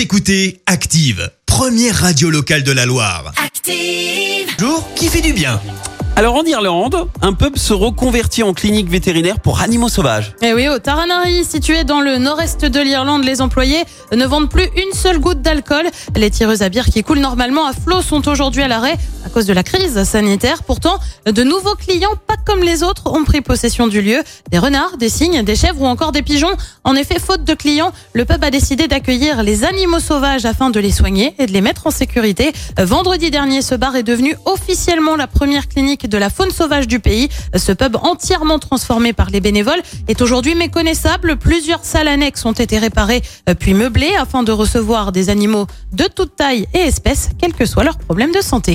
Vous écoutez Active, première radio locale de la Loire. Active. Jour qui fait du bien? Alors en Irlande, un pub se reconvertit en clinique vétérinaire pour animaux sauvages. Et Eh oui, au Taranari, situé dans le nord-est de l'Irlande, les employés ne vendent plus une seule goutte d'alcool. Les tireuses à bière qui coulent normalement à flot sont aujourd'hui à l'arrêt à cause de la crise sanitaire. Pourtant, de nouveaux clients, comme les autres, ont pris possession du lieu. Des renards, des cygnes, des chèvres ou encore des pigeons. En effet, faute de clients, le pub a décidé d'accueillir les animaux sauvages afin de les soigner et de les mettre en sécurité. Vendredi dernier, ce bar est devenu officiellement la première clinique de la faune sauvage du pays. Ce pub entièrement transformé par les bénévoles est aujourd'hui méconnaissable. Plusieurs salles annexes ont été réparées euh, puis meublées afin de recevoir des animaux de toute taille et espèce, quel que soit leur problème de santé.